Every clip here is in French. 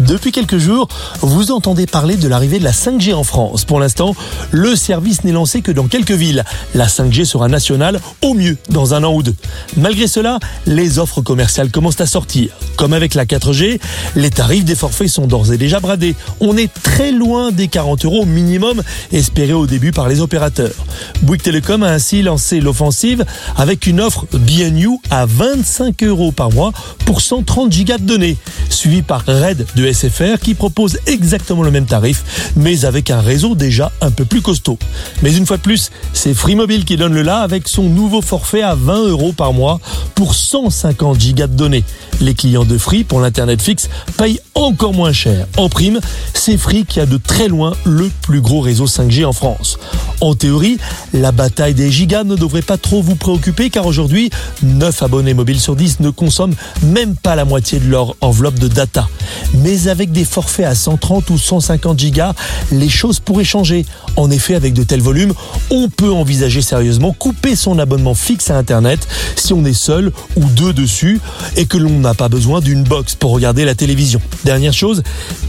Depuis quelques jours, vous entendez parler de l'arrivée de la 5G en France. Pour l'instant, le service n'est lancé que dans quelques villes. La 5G sera nationale au mieux dans un an ou deux. Malgré cela, les offres commerciales commencent à sortir. Comme avec la 4G, les tarifs des forfaits sont d'ores et déjà bradés. On est très loin des 40 euros minimum espérés au début par les opérateurs. Bouygues Telecom a ainsi lancé l'offensive avec une offre BNU à 25 euros par mois pour 130 gigas de données, suivi par Red de SFR qui propose exactement le même tarif, mais avec un réseau déjà un peu plus costaud. Mais une fois de plus, c'est Free Mobile qui donne le là avec son nouveau forfait à 20 euros par mois pour 150 gigas de données. Les clients de Free pour l'internet fixe payent encore moins cher. En prime, c'est Free qui a de très loin le plus gros réseau 5G en France. En théorie, la bataille des gigas ne devrait pas trop vous préoccuper car aujourd'hui, 9 abonnés mobiles sur 10 ne consomment même pas la moitié de leur enveloppe de data. Mais avec des forfaits à 130 ou 150 gigas, les choses pourraient changer. En effet, avec de tels volumes, on peut envisager sérieusement couper son abonnement fixe à Internet si on est seul ou deux dessus et que l'on n'a pas besoin d'une box pour regarder la télévision. Dernière chose,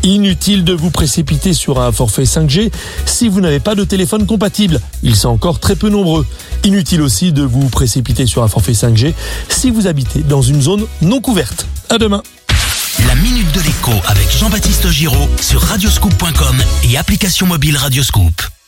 inutile de vous précipiter sur un forfait 5G si vous n'avez pas de téléphone compatible. Ils sont encore très peu nombreux. Inutile aussi de vous précipiter sur un forfait 5G si vous habitez dans une zone non couverte. À demain. La minute de l'écho avec Jean-Baptiste Giraud sur radioscoop.com et application mobile Radioscoop.